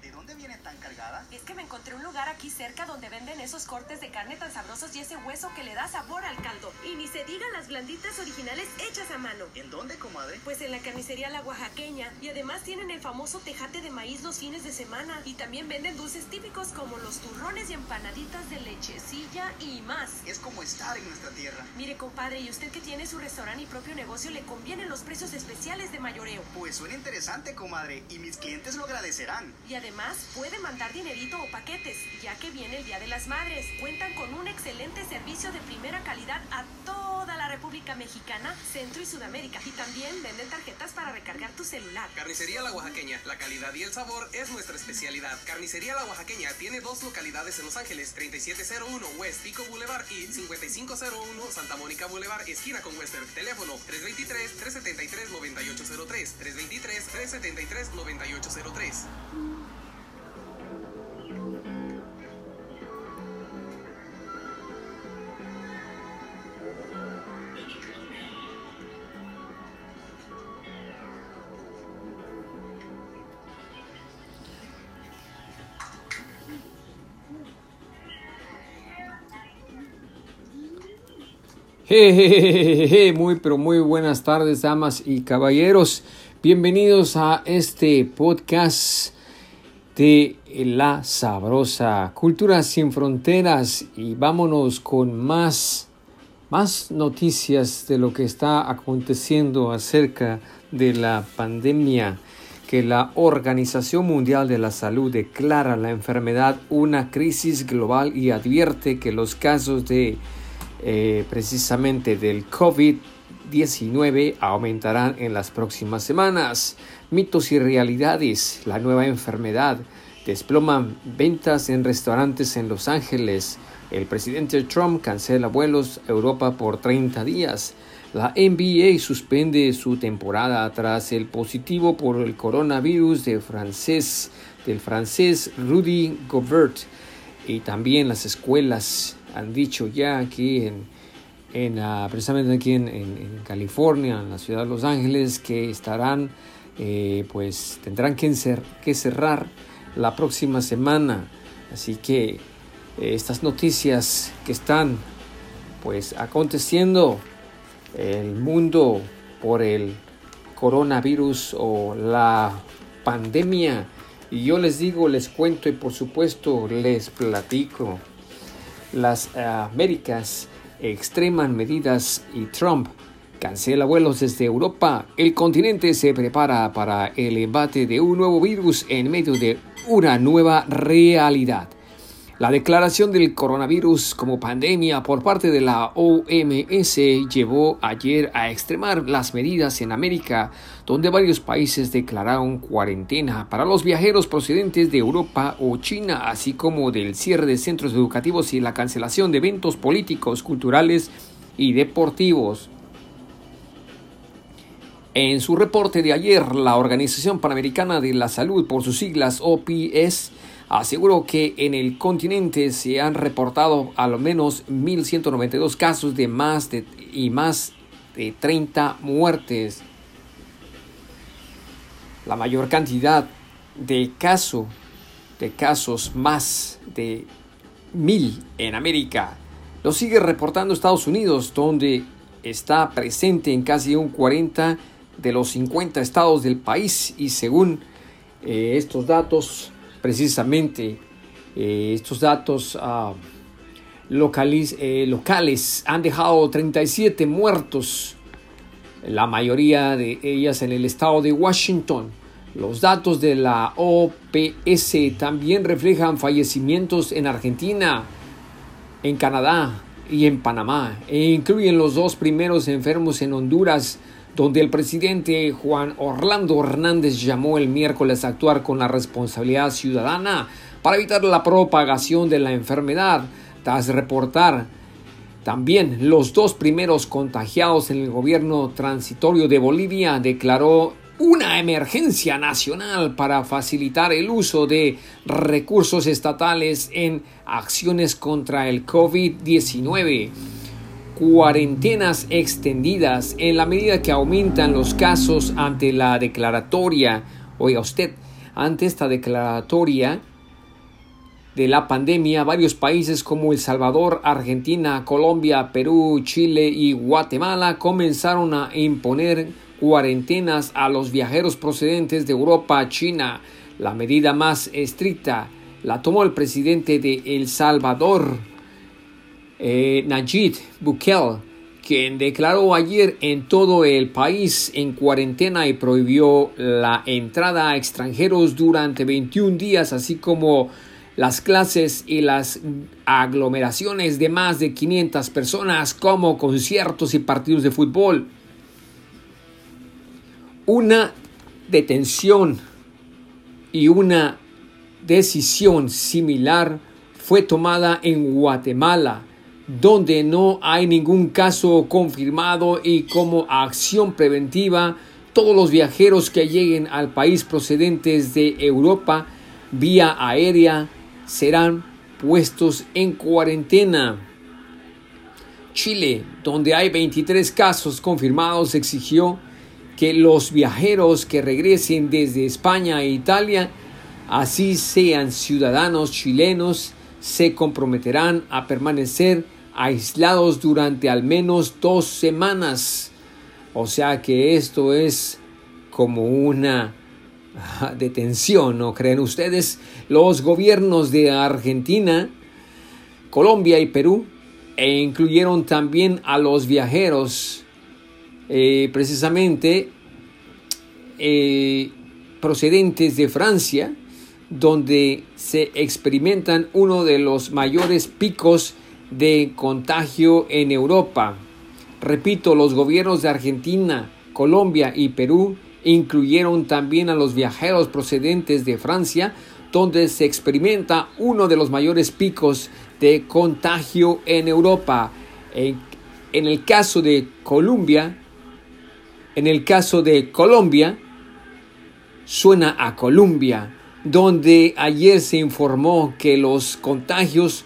¿de dónde viene tan cargada? Es que me encontré un lugar aquí cerca donde venden esos cortes de carne tan sabrosos y ese hueso que le da sabor al caldo. Y ni se digan las blanditas originales hechas a mano. ¿En dónde, comadre? Pues en la carnicería La Oaxaqueña. Y además tienen el famoso tejate de maíz los fines de semana. Y también venden dulces típicos como los turrones y empanaditas de lechecilla y más. Es como estar en nuestra tierra. Mire, compadre, y usted que tiene su restaurante y propio negocio, le convienen los precios especiales de mayoreo. Pues suena interesante, comadre, y mis clientes lo agradecerán. Y además puede mandar dinerito o paquetes, ya que viene el Día de las Madres. Cuentan con un excelente servicio de primera calidad a toda la República Mexicana, Centro y Sudamérica. Y también venden tarjetas para recargar tu celular. Carnicería La Oaxaqueña. La calidad y el sabor es nuestra especialidad. Carnicería La Oaxaqueña tiene dos localidades en Los Ángeles, 3701 West Pico Boulevard y 5501 Santa Mónica Boulevard, esquina con Western. Teléfono 323-373-9803. 323-373-9803. Muy pero muy buenas tardes, damas y caballeros. Bienvenidos a este podcast de La Sabrosa, Cultura sin Fronteras. Y vámonos con más, más noticias de lo que está aconteciendo acerca de la pandemia que la Organización Mundial de la Salud declara la enfermedad una crisis global y advierte que los casos de eh, precisamente del COVID-19 aumentarán en las próximas semanas. Mitos y realidades, la nueva enfermedad, desploman ventas en restaurantes en Los Ángeles. El presidente Trump cancela vuelos a Europa por 30 días. La NBA suspende su temporada tras el positivo por el coronavirus del francés Rudy Gobert. Y también las escuelas han dicho ya aquí en, ah, precisamente aquí en, California, en la ciudad de Los Ángeles, que estarán, eh, pues tendrán que, que, cerrar la próxima semana. Así que eh, estas noticias que están, pues aconteciendo el mundo por el coronavirus o la pandemia. Y yo les digo, les cuento y por supuesto les platico las eh, Américas extreman medidas y Trump cancela vuelos desde Europa. El continente se prepara para el embate de un nuevo virus en medio de una nueva realidad. La declaración del coronavirus como pandemia por parte de la OMS llevó ayer a extremar las medidas en América, donde varios países declararon cuarentena para los viajeros procedentes de Europa o China, así como del cierre de centros educativos y la cancelación de eventos políticos, culturales y deportivos. En su reporte de ayer, la Organización Panamericana de la Salud, por sus siglas OPS, aseguró que en el continente se han reportado al menos 1.192 casos de más de, y más de 30 muertes. La mayor cantidad de, caso, de casos, más de mil en América, lo sigue reportando Estados Unidos, donde está presente en casi un 40 de los 50 estados del país y según eh, estos datos precisamente eh, estos datos uh, eh, locales han dejado 37 muertos, la mayoría de ellas en el estado de Washington. Los datos de la OPS también reflejan fallecimientos en Argentina, en Canadá y en Panamá, e incluyen los dos primeros enfermos en Honduras, donde el presidente Juan Orlando Hernández llamó el miércoles a actuar con la responsabilidad ciudadana para evitar la propagación de la enfermedad, tras reportar también los dos primeros contagiados en el gobierno transitorio de Bolivia declaró una emergencia nacional para facilitar el uso de recursos estatales en acciones contra el COVID-19 cuarentenas extendidas en la medida que aumentan los casos ante la declaratoria, oiga usted, ante esta declaratoria de la pandemia, varios países como El Salvador, Argentina, Colombia, Perú, Chile y Guatemala comenzaron a imponer cuarentenas a los viajeros procedentes de Europa, China. La medida más estricta la tomó el presidente de El Salvador, eh, Najib Bukele, quien declaró ayer en todo el país en cuarentena y prohibió la entrada a extranjeros durante 21 días, así como las clases y las aglomeraciones de más de 500 personas como conciertos y partidos de fútbol. Una detención y una decisión similar fue tomada en Guatemala, donde no hay ningún caso confirmado y como acción preventiva, todos los viajeros que lleguen al país procedentes de Europa vía aérea serán puestos en cuarentena. Chile, donde hay 23 casos confirmados, exigió que los viajeros que regresen desde España e Italia, así sean ciudadanos chilenos, se comprometerán a permanecer aislados durante al menos dos semanas. O sea que esto es como una detención, ¿no creen ustedes? Los gobiernos de Argentina, Colombia y Perú e incluyeron también a los viajeros eh, precisamente eh, procedentes de Francia, donde se experimentan uno de los mayores picos de contagio en Europa. Repito, los gobiernos de Argentina, Colombia y Perú incluyeron también a los viajeros procedentes de Francia, donde se experimenta uno de los mayores picos de contagio en Europa. En, el caso de Colombia, en el caso de Colombia, suena a Colombia, donde ayer se informó que los contagios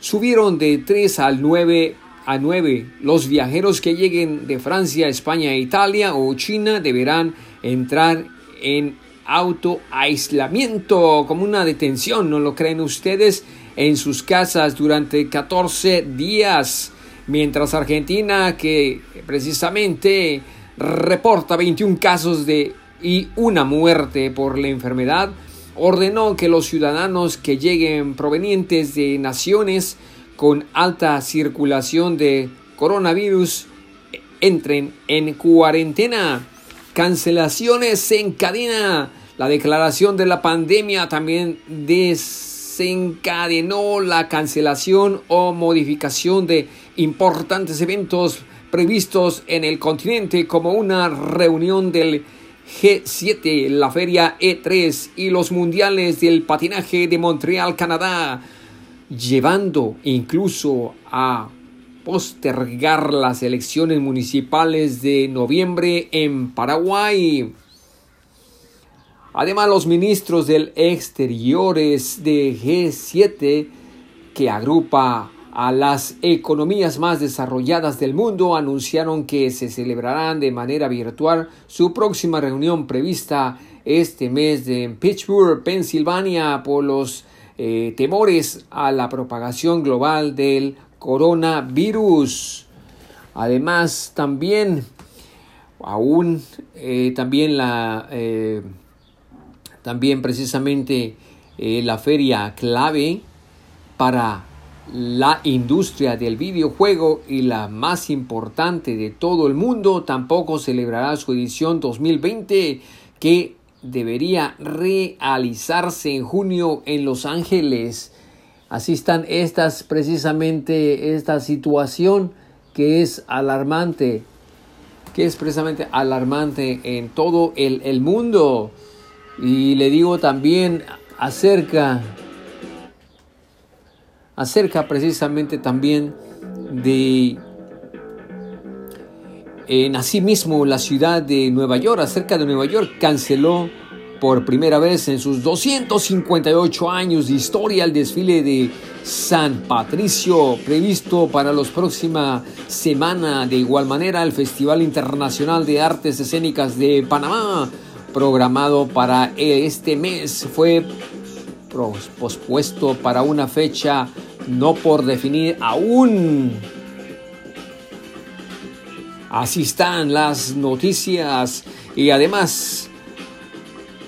subieron de 3 al 9 a 9. Los viajeros que lleguen de Francia, España, Italia o China deberán entrar en autoaislamiento como una detención, ¿no lo creen ustedes? En sus casas durante 14 días, mientras Argentina, que precisamente reporta 21 casos de y una muerte por la enfermedad, ordenó que los ciudadanos que lleguen provenientes de naciones con alta circulación de coronavirus entren en cuarentena. Cancelaciones se encadena. La declaración de la pandemia también desencadenó la cancelación o modificación de importantes eventos previstos en el continente como una reunión del G7, la feria E3 y los mundiales del patinaje de Montreal, Canadá, llevando incluso a postergar las elecciones municipales de noviembre en Paraguay. Además, los ministros del Exteriores de G7, que agrupa a las economías más desarrolladas del mundo, anunciaron que se celebrarán de manera virtual su próxima reunión prevista este mes en Pittsburgh, Pensilvania, por los eh, temores a la propagación global del coronavirus. Además, también, aún, eh, también la, eh, también precisamente la feria clave para la industria del videojuego y la más importante de todo el mundo tampoco celebrará su edición 2020 que debería realizarse en junio en Los Ángeles. Así están estas precisamente esta situación que es alarmante, que es precisamente alarmante en todo el, el mundo. Y le digo también acerca, acerca precisamente también de en asimismo la ciudad de Nueva York, acerca de Nueva York, canceló por primera vez en sus 258 años de historia el desfile de San Patricio previsto para la próxima semana. De igual manera, el Festival Internacional de Artes Escénicas de Panamá, programado para este mes fue pospuesto para una fecha no por definir aún. Así están las noticias y además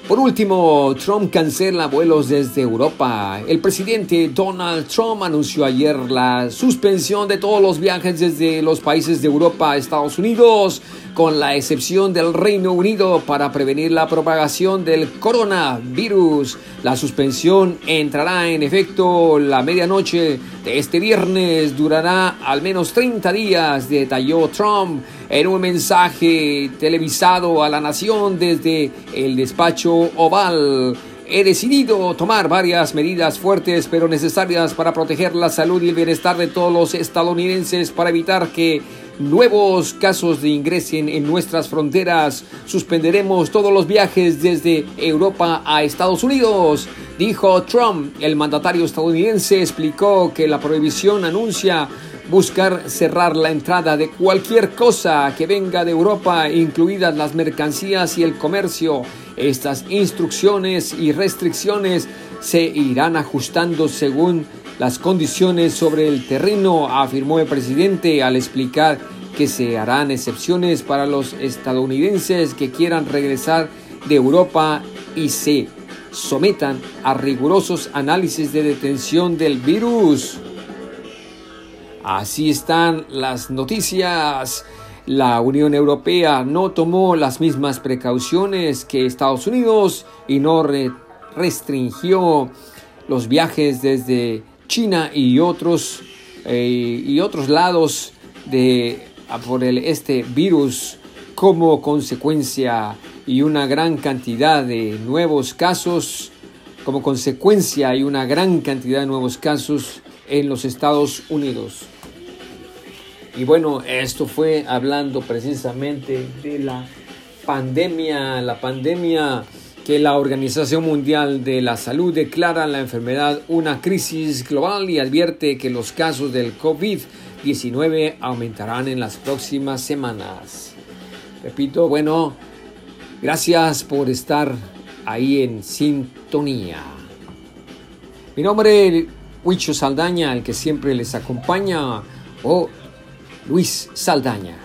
por último, Trump cancela vuelos desde Europa. El presidente Donald Trump anunció ayer la suspensión de todos los viajes desde los países de Europa a Estados Unidos, con la excepción del Reino Unido para prevenir la propagación del coronavirus. La suspensión entrará en efecto la medianoche de este viernes, durará al menos 30 días, detalló Trump en un mensaje televisado a la nación desde el despacho oval. He decidido tomar varias medidas fuertes pero necesarias para proteger la salud y el bienestar de todos los estadounidenses para evitar que nuevos casos de ingresen en nuestras fronteras. Suspenderemos todos los viajes desde Europa a Estados Unidos, dijo Trump. El mandatario estadounidense explicó que la prohibición anuncia buscar cerrar la entrada de cualquier cosa que venga de Europa, incluidas las mercancías y el comercio. Estas instrucciones y restricciones se irán ajustando según las condiciones sobre el terreno, afirmó el presidente al explicar que se harán excepciones para los estadounidenses que quieran regresar de Europa y se sometan a rigurosos análisis de detención del virus. Así están las noticias. La Unión Europea no tomó las mismas precauciones que Estados Unidos y no restringió los viajes desde China y otros, eh, y otros lados de, por este virus como consecuencia y una gran cantidad de nuevos casos, como consecuencia y una gran cantidad de nuevos casos en los Estados Unidos. Y bueno, esto fue hablando precisamente de la pandemia, la pandemia que la Organización Mundial de la Salud declara la enfermedad una crisis global y advierte que los casos del COVID-19 aumentarán en las próximas semanas. Repito, bueno, gracias por estar ahí en sintonía. Mi nombre Huicho Saldaña, el que siempre les acompaña. Oh, Luis Saldaña.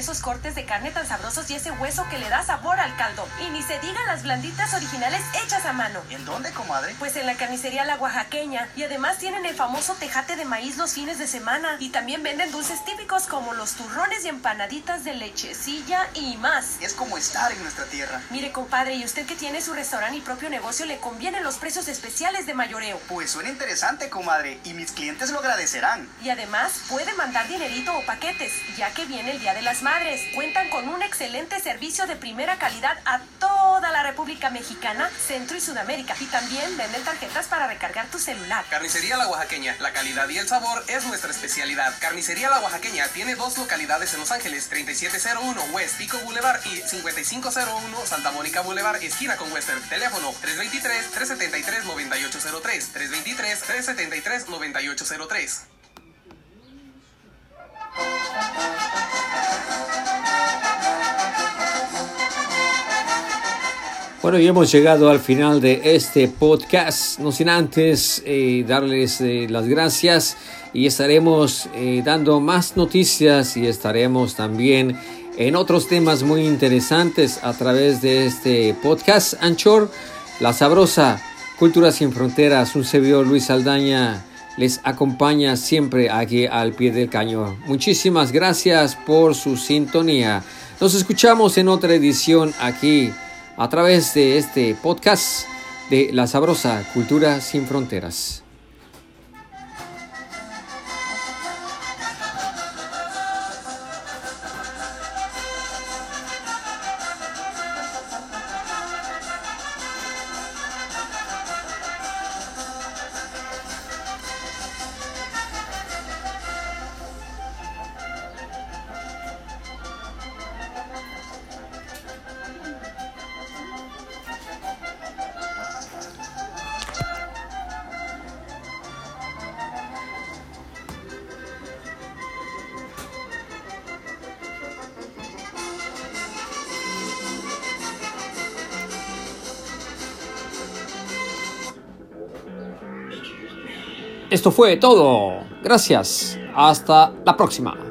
Esos cortes de carne tan sabrosos y ese hueso que le da sabor al caldo. Y ni se digan las blanditas originales hechas a mano. ¿En dónde, comadre? Pues en la carnicería La Oaxaqueña. Y además tienen el famoso tejate de maíz los fines de semana. Y también venden dulces típicos como los turrones y empanaditas de lechecilla y más. Es como estar en nuestra tierra. Mire, compadre, y usted que tiene su restaurante y propio negocio, le convienen los precios especiales de mayoreo. Pues suena interesante, comadre, y mis clientes lo agradecerán. Y además puede mandar dinerito o paquetes, ya que viene el Día de las Madres. Cuentan con un excelente servicio de primera calidad a toda la República Mexicana, Centro y Sudamérica. Y también venden tarjetas para recargar tu celular. Carnicería La Oaxaqueña. La calidad y el sabor es nuestra especialidad. Carnicería La Oaxaqueña tiene dos localidades en Los Ángeles, 3701 West Pico Boulevard y 5501 Santa Mónica Boulevard, esquina con Western. Teléfono 323-373-9803. 323-373-9803. Bueno, y hemos llegado al final de este podcast, no sin antes eh, darles eh, las gracias y estaremos eh, dando más noticias y estaremos también en otros temas muy interesantes a través de este podcast Anchor, La Sabrosa, Cultura sin Fronteras, un servidor Luis Aldaña les acompaña siempre aquí al pie del cañón. Muchísimas gracias por su sintonía. Nos escuchamos en otra edición aquí a través de este podcast de La Sabrosa Cultura sin Fronteras. Esto fue todo. Gracias. Hasta la próxima.